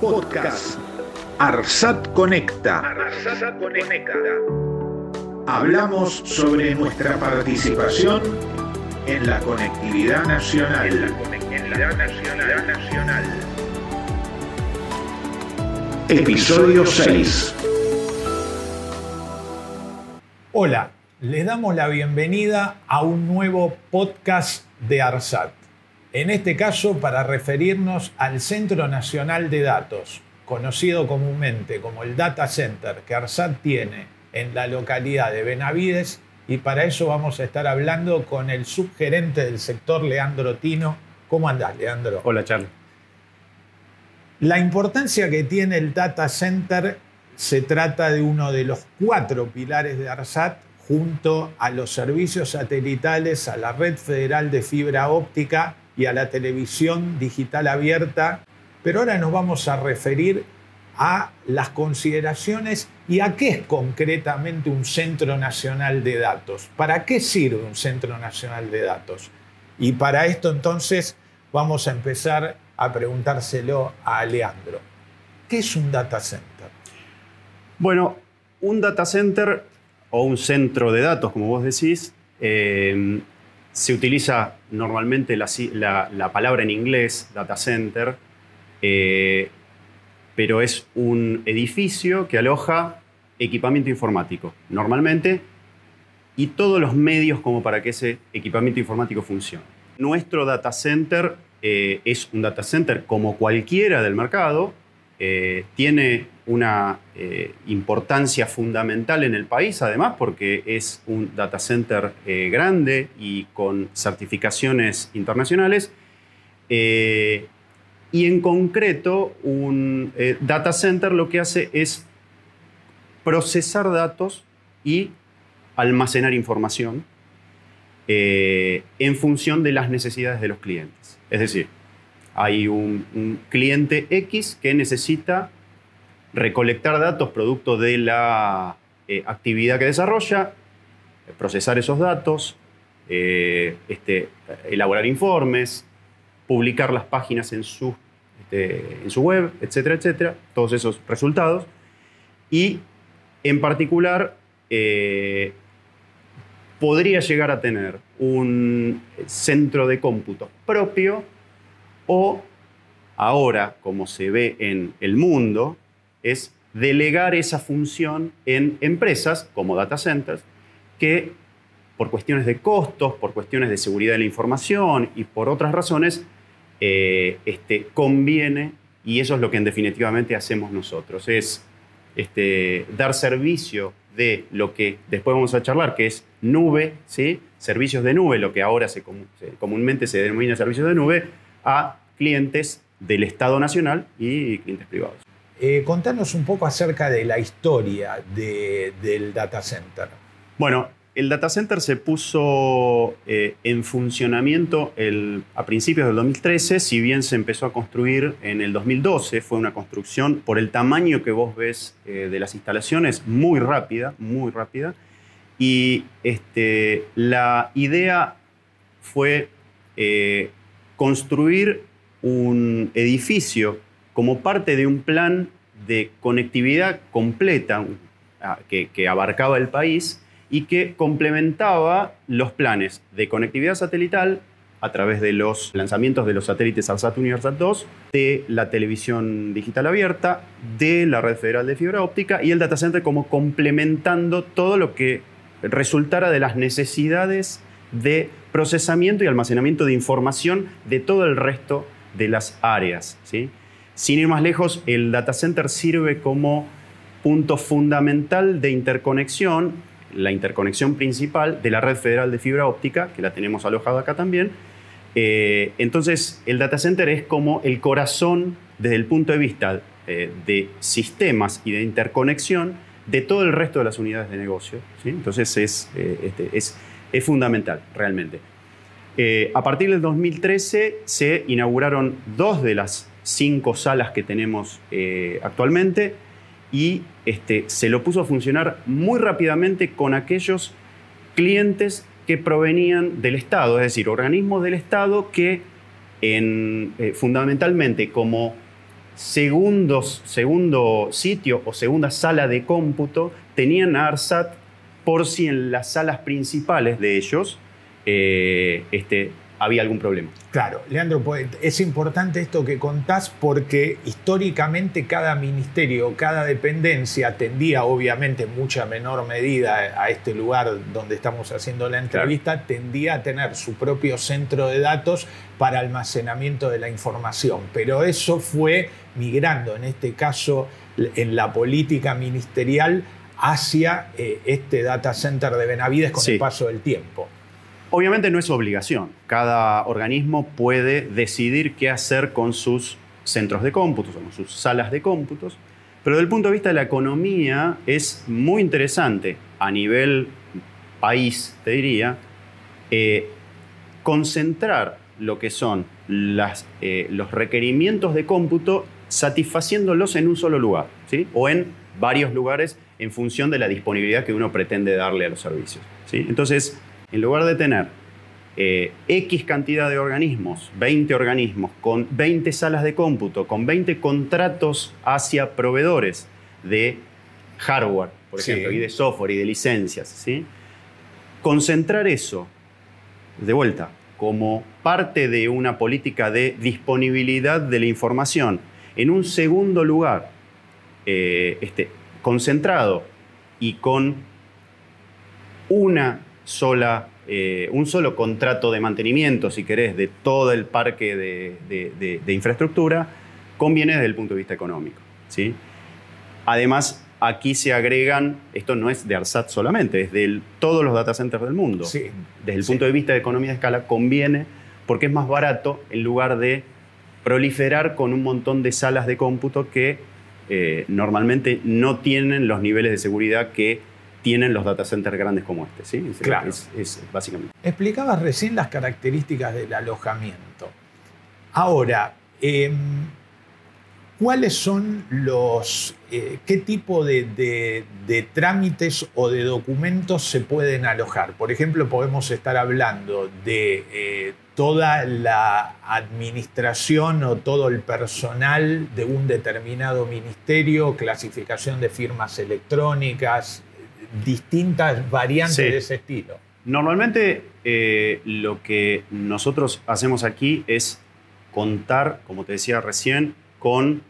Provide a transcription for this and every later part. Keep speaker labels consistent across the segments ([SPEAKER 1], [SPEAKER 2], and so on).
[SPEAKER 1] Podcast. Arsat Conecta. Hablamos sobre nuestra participación en la conectividad nacional. En la conectividad nacional. nacional. Episodio 6.
[SPEAKER 2] Hola, les damos la bienvenida a un nuevo podcast de ARSAT. En este caso, para referirnos al Centro Nacional de Datos, conocido comúnmente como el Data Center que ARSAT tiene en la localidad de Benavides, y para eso vamos a estar hablando con el subgerente del sector, Leandro Tino. ¿Cómo andás, Leandro?
[SPEAKER 3] Hola, Charlie.
[SPEAKER 2] La importancia que tiene el Data Center se trata de uno de los cuatro pilares de ARSAT junto a los servicios satelitales, a la red federal de fibra óptica y a la televisión digital abierta. Pero ahora nos vamos a referir a las consideraciones y a qué es concretamente un Centro Nacional de Datos. ¿Para qué sirve un Centro Nacional de Datos? Y para esto entonces vamos a empezar a preguntárselo a Leandro. ¿Qué es un data center?
[SPEAKER 3] Bueno, un data center o un centro de datos, como vos decís, eh, se utiliza normalmente la, palabra en inglés, data center, eh, pero es un edificio que aloja equipamiento informático, normalmente, y todos los medios como para que ese equipamiento informático funcione. Nuestro data center eh, es un data center como cualquiera del mercado, eh, tiene una eh, importancia fundamental en el país, además, porque es un data center eh, grande y con certificaciones internacionales. y en concreto, un data center lo que hace es procesar datos y almacenar información en función de las necesidades de los clientes. Es decir, hay un, cliente X que necesita recolectar datos producto de la eh, actividad que desarrolla, procesar esos datos, eh, este, elaborar informes, publicar las páginas en su, este, en su web, etcétera, etcétera, todos esos resultados. Y en particular, eh, podría llegar a tener un centro de cómputo propio o ahora, como se ve en el mundo, es delegar esa función en empresas como data centers que por cuestiones de costos, por cuestiones de seguridad de la información y por otras razones, eh, este, conviene, y eso es lo que en definitivamente hacemos nosotros, es este, dar servicio de lo que después vamos a charlar, que es nube, ¿sí? servicios de nube, lo que ahora se, comúnmente se denomina servicios de nube, a clientes del Estado Nacional y clientes privados.
[SPEAKER 2] Eh, contanos un poco acerca de la historia del data center.
[SPEAKER 3] Bueno, el data center se puso eh, en funcionamiento a principios del 2013, si bien se empezó a construir en el 2012, fue una construcción por el tamaño que vos ves eh, de las instalaciones, muy rápida, muy rápida. Y este, la idea fue construir un edificio como parte de un plan de conectividad completa que, abarcaba el país y que complementaba los planes de conectividad satelital a través de los lanzamientos de los satélites ARSAT-1 y ARSAT-2, de la televisión digital abierta, de la red federal de fibra óptica y el data center como complementando todo lo que resultara de las necesidades de procesamiento y almacenamiento de información de todo el resto de las áreas. ¿sí? Sin ir más lejos, el data center sirve como punto fundamental de interconexión, la interconexión principal de la red federal de fibra óptica, que la tenemos alojada acá también. Eh, entonces, el data center es como el corazón desde el punto de vista eh, de sistemas y de interconexión de todo el resto de las unidades de negocio. ¿sí? Entonces, es, eh, este, es es fundamental, realmente. A partir del 2013 se inauguraron dos de las cinco salas que tenemos eh, actualmente y este, se lo puso a funcionar muy rápidamente con aquellos clientes que provenían del Estado, es decir, organismos del Estado que en, eh, fundamentalmente como segundos, segundo sitio o segunda sala de cómputo tenían a ARSAT por si en las salas principales de ellos eh, este, había algún problema.
[SPEAKER 2] Claro, Leandro, pues, es importante esto que contás porque históricamente cada ministerio, cada dependencia tendía, obviamente en mucha menor medida a este lugar donde estamos haciendo la entrevista, tendía a tener su propio centro de datos para almacenamiento de la información. Pero eso fue migrando, en este caso, en la política ministerial hacia eh, este data center de Benavides con el paso del tiempo.
[SPEAKER 3] Obviamente no es obligación. Cada organismo puede decidir qué hacer con sus centros de cómputos o con sus salas de cómputos, pero desde el punto de vista de la economía es muy interesante a nivel país, te diría, eh, concentrar lo que son eh, los requerimientos de cómputo satisfaciéndolos en un solo lugar, ¿sí? o en varios lugares en función de la disponibilidad que uno pretende darle a los servicios. ¿sí? Entonces, en lugar de tener eh, X cantidad de organismos, 20 organismos, con 20 salas de cómputo, con 20 contratos hacia proveedores de hardware, por ejemplo, y de software y de licencias, ¿sí? concentrar eso de vuelta como parte de una política de disponibilidad de la información en un segundo lugar, eh, este, concentrado y con una sola, eh, un solo contrato de mantenimiento, si querés, de todo el parque de, infraestructura, conviene desde el punto de vista económico. ¿sí? Además, aquí se agregan, esto no es de ARSAT solamente, es de todos los data centers del mundo.
[SPEAKER 2] Sí,
[SPEAKER 3] desde el punto de vista de economía de escala, conviene porque es más barato en lugar de proliferar con un montón de salas de cómputo que eh, normalmente no tienen los niveles de seguridad que tienen los data centers grandes como este. ¿sí?
[SPEAKER 2] claro.
[SPEAKER 3] Es, básicamente.
[SPEAKER 2] Explicabas recién las características del alojamiento. Ahora, em, ¿cuáles son los, eh, qué tipo de, trámites o de documentos se pueden alojar? Por ejemplo, podemos estar hablando de eh, toda la administración o todo el personal de un determinado ministerio, clasificación de firmas electrónicas, distintas variantes de ese estilo.
[SPEAKER 3] Normalmente eh, lo que nosotros hacemos aquí es contar, como te decía recién, con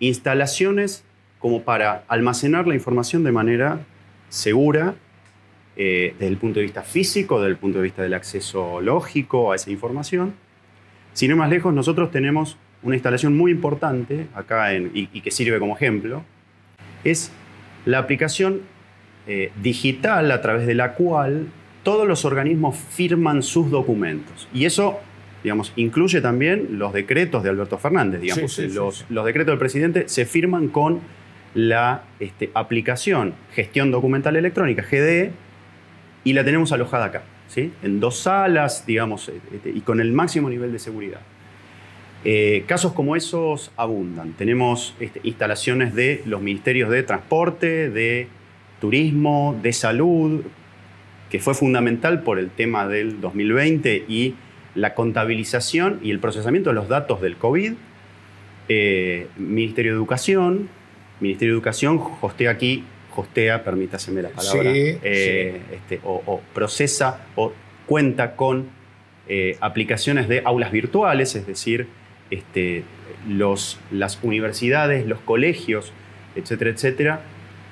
[SPEAKER 3] instalaciones como para almacenar la información de manera segura, eh, desde el punto de vista físico, desde el punto de vista del acceso lógico a esa información. Sin ir más lejos, nosotros tenemos una instalación muy importante acá y, y, que sirve como ejemplo, es la aplicación eh, digital a través de la cual todos los organismos firman sus documentos. Y eso, digamos, incluye también los decretos de Alberto Fernández. Digamos. los, decretos del presidente se firman con la este, aplicación Gestión Documental Electrónica, GDE, y la tenemos alojada acá, ¿sí? en dos salas, digamos, este, y con el máximo nivel de seguridad. Eh, casos como esos abundan. Tenemos este, instalaciones de los ministerios de Transporte, de turismo, de salud, que fue fundamental por el tema del 2020 y la contabilización y el procesamiento de los datos del COVID. Eh, Ministerio de Educación, Ministerio de Educación hostea aquí, hostea, permítaseme la palabra, eh, este, o, procesa o cuenta con eh, aplicaciones de aulas virtuales, es decir, este, los, las universidades, los colegios, etcétera, etcétera,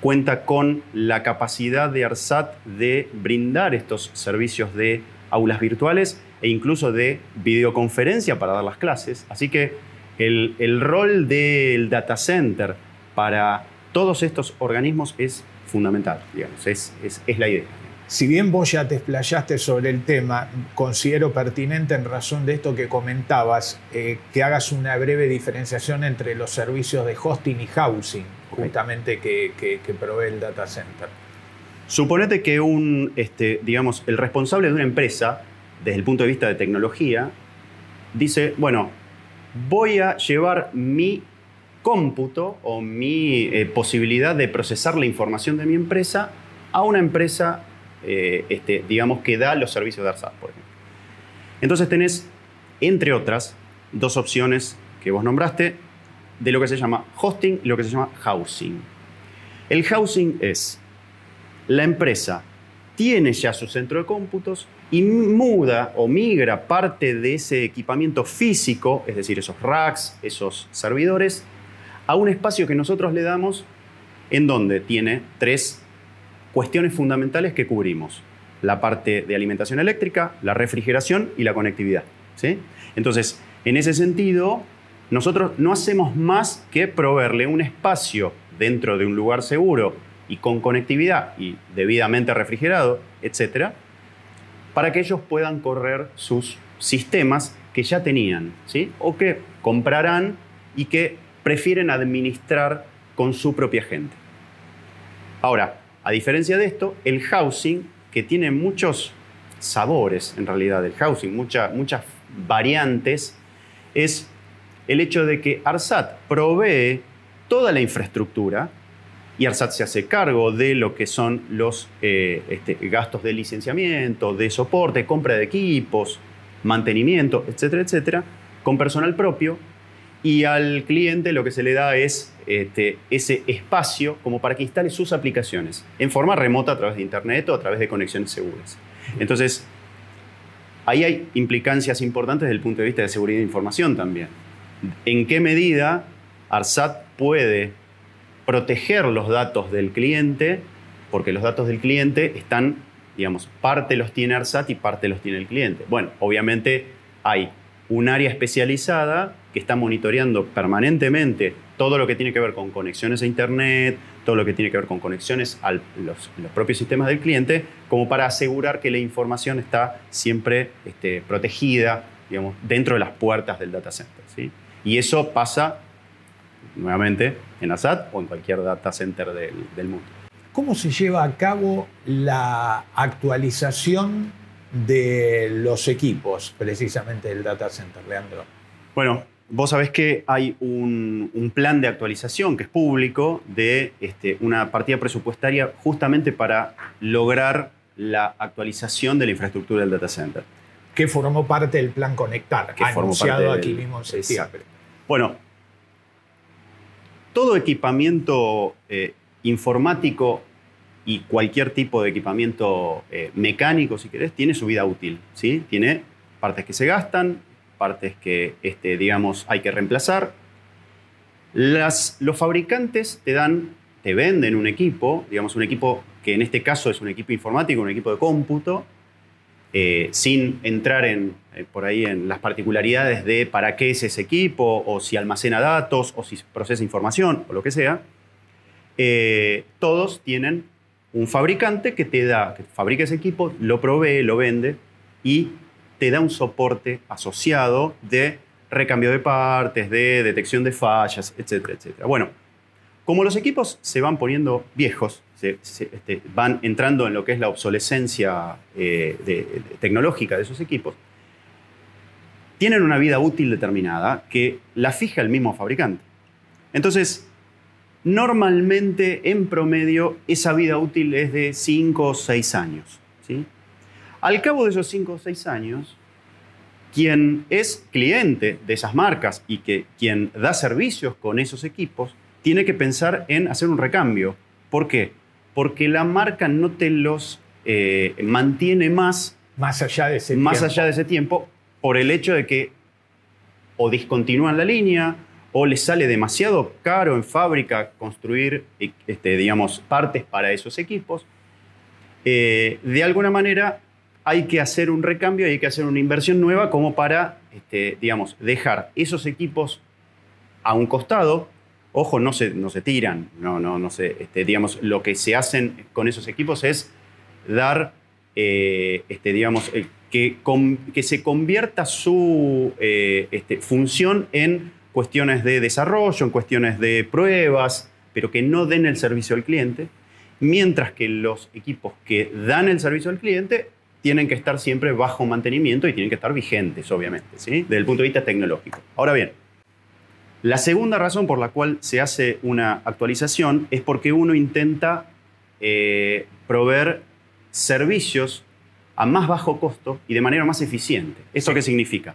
[SPEAKER 3] cuenta con la capacidad de ARSAT de brindar estos servicios de aulas virtuales e incluso de videoconferencia para dar las clases. Así que el, rol del data center para todos estos organismos es fundamental, digamos, es, es la idea.
[SPEAKER 2] Si bien vos ya te explayaste sobre el tema, considero pertinente en razón de esto que comentabas, eh, que hagas una breve diferenciación entre los servicios de hosting y housing, justamente que, provee el data center.
[SPEAKER 3] Suponete que un, este, digamos, el responsable de una empresa, desde el punto de vista de tecnología, dice, bueno, voy a llevar mi cómputo o mi eh, posibilidad de procesar la información de mi empresa a una empresa eh, este, digamos, que da los servicios de ARSAT, por ejemplo. Entonces tenés, entre otras, dos opciones que vos nombraste. De lo que se llama hosting y lo que se llama housing. El housing es la empresa tiene ya su centro de cómputos y muda o migra parte de ese equipamiento físico, es decir, esos racks, esos servidores, a un espacio que nosotros le damos en donde tiene tres cuestiones fundamentales que cubrimos. La parte de alimentación eléctrica, la refrigeración y la conectividad. ¿sí? Entonces, en ese sentido, nosotros no hacemos más que proveerle un espacio dentro de un lugar seguro y con conectividad y debidamente refrigerado, etcétera, para que ellos puedan correr sus sistemas que ya tenían, ¿sí? o que comprarán y que prefieren administrar con su propia gente. Ahora, a diferencia de esto, el housing, que tiene muchos sabores en realidad, el housing, muchas variantes, es el hecho de que ARSAT provee toda la infraestructura y ARSAT se hace cargo de lo que son los eh, este, gastos de licenciamiento, de soporte, compra de equipos, mantenimiento, etcétera, etcétera, con personal propio. Y al cliente lo que se le da es este, ese espacio como para que instale sus aplicaciones en forma remota a través de Internet o a través de conexiones seguras. Entonces, ahí hay implicancias importantes desde el punto de vista de seguridad de información también. ¿En qué medida ARSAT puede proteger los datos del cliente, porque los datos del cliente están, digamos, parte los tiene ARSAT y parte los tiene el cliente. Bueno, obviamente hay un área especializada que está monitoreando permanentemente todo lo que tiene que ver con conexiones a Internet, todo lo que tiene que ver con conexiones a los, propios sistemas del cliente, como para asegurar que la información está siempre este, protegida, digamos, dentro de las puertas del data center. ¿sí? Y eso pasa nuevamente en ASAT o en cualquier data center del, mundo.
[SPEAKER 2] ¿Cómo se lleva a cabo la actualización de los equipos, precisamente del data center, Leandro?
[SPEAKER 3] Bueno, vos sabés que hay un, plan de actualización que es público de este, una partida presupuestaria justamente para lograr la actualización de la infraestructura del data center.
[SPEAKER 2] Que formó parte del plan Conectar, que anunciado aquí mismo en septiembre.
[SPEAKER 3] Bueno, todo equipamiento eh, informático y cualquier tipo de equipamiento eh, mecánico, si querés, tiene su vida útil. ¿sí? Tiene partes que se gastan, partes que, este, digamos, hay que reemplazar. Las, los fabricantes te dan, te venden un equipo, digamos, un equipo que en este caso es un equipo informático, un equipo de cómputo, eh, sin entrar en, eh, por ahí en las particularidades de para qué es ese equipo, o si almacena datos, o si procesa información, o lo que sea, eh, todos tienen un fabricante que te da, que fabrica ese equipo, lo provee, lo vende y te da un soporte asociado de recambio de partes, de detección de fallas, etcétera, etcétera. Bueno, como los equipos se van poniendo viejos, se, este, van entrando en lo que es la obsolescencia eh, tecnológica de esos equipos, tienen una vida útil determinada que la fija el mismo fabricante. Entonces, normalmente, en promedio, esa vida útil es de 5 o 6 años. ¿sí? Al cabo de esos 5 o 6 años, quien es cliente de esas marcas y que quien da servicios con esos equipos, tiene que pensar en hacer un recambio. ¿Por qué? Porque la marca no te los eh, mantiene más,
[SPEAKER 2] más, allá de, ese
[SPEAKER 3] más allá de ese tiempo por el hecho de que o discontinúan la línea o les sale demasiado caro en fábrica construir este, digamos, partes para esos equipos. Eh, de alguna manera hay que hacer un recambio, hay que hacer una inversión nueva como para, este, digamos, dejar esos equipos a un costado Ojo, no se, se tiran, no, no, no sé. Este, digamos, lo que se hacen con esos equipos es dar, eh, este, digamos, eh, que, que, se convierta su eh, este, función en cuestiones de desarrollo, en cuestiones de pruebas, pero que no den el servicio al cliente, mientras que los equipos que dan el servicio al cliente tienen que estar siempre bajo mantenimiento y tienen que estar vigentes, obviamente, ¿sí? desde el punto de vista tecnológico. Ahora bien, la segunda razón por la cual se hace una actualización es porque uno intenta eh, proveer servicios a más bajo costo y de manera más eficiente. ¿Eso qué significa?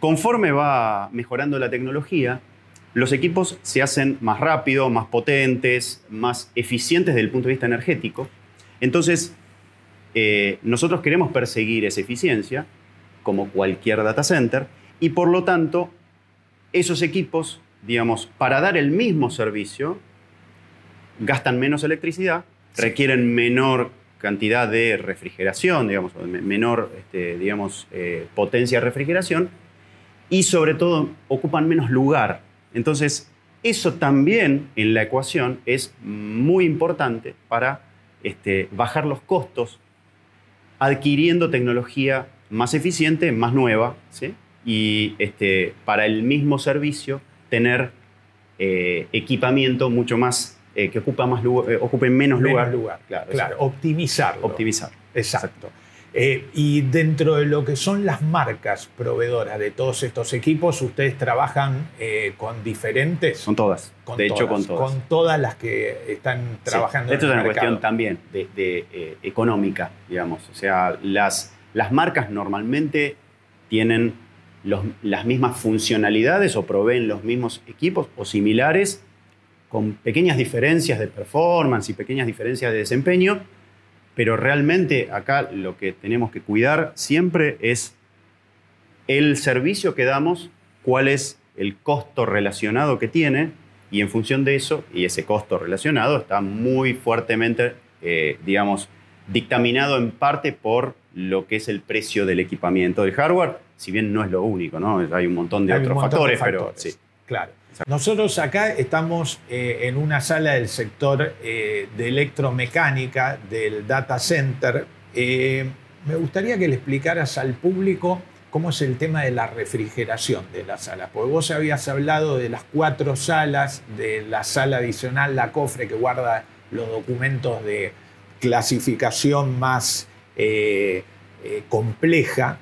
[SPEAKER 3] Conforme va mejorando la tecnología, los equipos se hacen más rápido, más potentes, más eficientes desde el punto de vista energético. Entonces, eh, nosotros queremos perseguir esa eficiencia, como cualquier data center, y por lo tanto, esos equipos, digamos, para dar el mismo servicio, gastan menos electricidad, requieren menor cantidad de refrigeración, digamos, menor, este, digamos, eh, potencia de refrigeración, y sobre todo ocupan menos lugar. Entonces, eso también en la ecuación es muy importante para este, bajar los costos adquiriendo tecnología más eficiente, más nueva, ¿sí? Y este, para el mismo servicio tener eh, equipamiento mucho más, eh, que ocupa más lugar, ocupe menos, lugar.
[SPEAKER 2] lugar. Claro, claro optimizarlo.
[SPEAKER 3] Optimizar.
[SPEAKER 2] Exacto. Eh, y dentro de lo que son las marcas proveedoras de todos estos equipos, ustedes trabajan eh, con diferentes.
[SPEAKER 3] Con todas. de hecho, con todas.
[SPEAKER 2] Con todas las que están trabajando.
[SPEAKER 3] Esto es una cuestión también de, eh, económica, digamos. O sea, las, las marcas normalmente tienen las mismas funcionalidades o proveen los mismos equipos o similares con pequeñas diferencias de performance y pequeñas diferencias de desempeño pero realmente acá lo que tenemos que cuidar siempre es el servicio que damos, cuál es el costo relacionado que tiene, y en función de eso, y ese costo relacionado está muy fuertemente, eh, digamos, dictaminado en parte por lo que es el precio del equipamiento del hardware, si bien no es lo único, ¿no? Hay un montón de otros factores, pero sí.
[SPEAKER 2] Claro. Nosotros acá estamos eh, en una sala del sector eh, de electromecánica del data center. Eh, me gustaría que le explicaras al público cómo es el tema de la refrigeración de las salas. Porque vos habías hablado de las cuatro salas, de la sala adicional, la cofre que guarda los documentos de clasificación más compleja.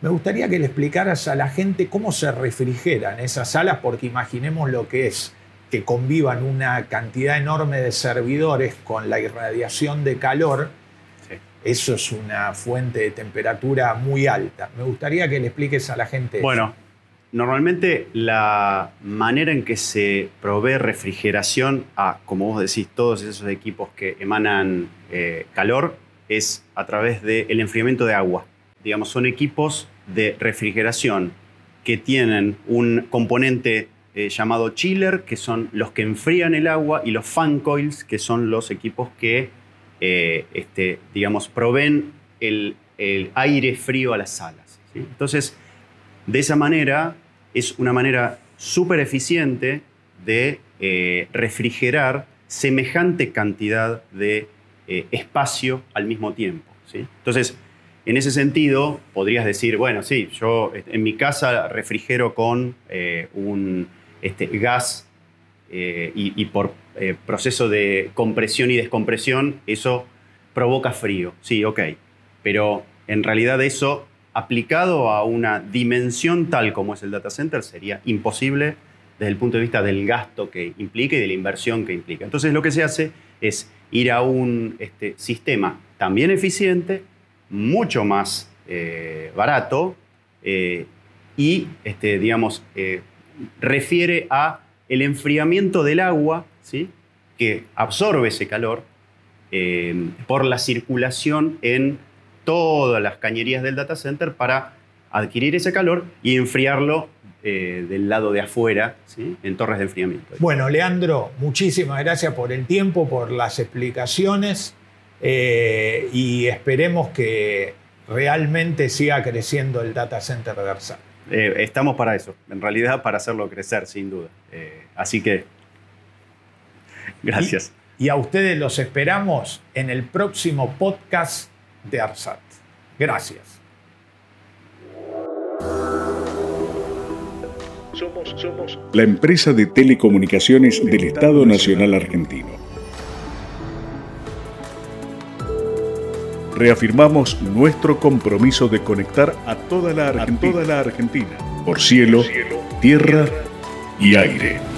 [SPEAKER 2] Me gustaría que le explicaras a la gente cómo se refrigeran esas salas, porque imaginemos lo que es que convivan una cantidad enorme de servidores con la irradiación de calor. Eso es una fuente de temperatura muy alta. Me gustaría que le expliques a la gente.
[SPEAKER 3] Bueno, normalmente la manera en que se provee refrigeración a, como vos decís, todos esos equipos que emanan eh, calor es a través del enfriamiento de agua digamos, son equipos de refrigeración que tienen un componente eh, llamado chiller, que son los que enfrían el agua, y los fan coils, que son los equipos que, eh, este, digamos, proveen el, aire frío a las salas. Entonces, de esa manera, es una manera súper eficiente de eh, refrigerar semejante cantidad de espacio al mismo tiempo. Entonces, en ese sentido, podrías decir, bueno, sí, yo en mi casa refrigero con eh, un este, gas eh, y, por eh, proceso de compresión y descompresión, eso provoca frío. Sí, ok. Pero en realidad eso, aplicado a una dimensión tal como es el data center, sería imposible desde el punto de vista del gasto que implica y de la inversión que implica. Entonces lo que se hace es ir a un este, sistema también eficiente, mucho más eh, barato eh, y, este, digamos, eh, refiere a el enfriamiento del agua, ¿sí? que absorbe ese calor por la circulación en todas las cañerías del data center para adquirir ese calor y enfriarlo del lado de afuera, ¿sí? en torres de enfriamiento.
[SPEAKER 2] Bueno, Leandro, muchísimas gracias por el tiempo, por las explicaciones. Eh, y esperemos que realmente siga creciendo el data center de Arsat.
[SPEAKER 3] Eh, estamos para eso, en realidad para hacerlo crecer, sin duda. Eh, así que, gracias.
[SPEAKER 2] Y, a ustedes los esperamos en el próximo podcast de ARSAT. Gracias.
[SPEAKER 4] Somos, somos la empresa de telecomunicaciones del Estado Nacional Argentino. reafirmamos nuestro compromiso de conectar a toda la Argentina, por cielo, tierra y aire.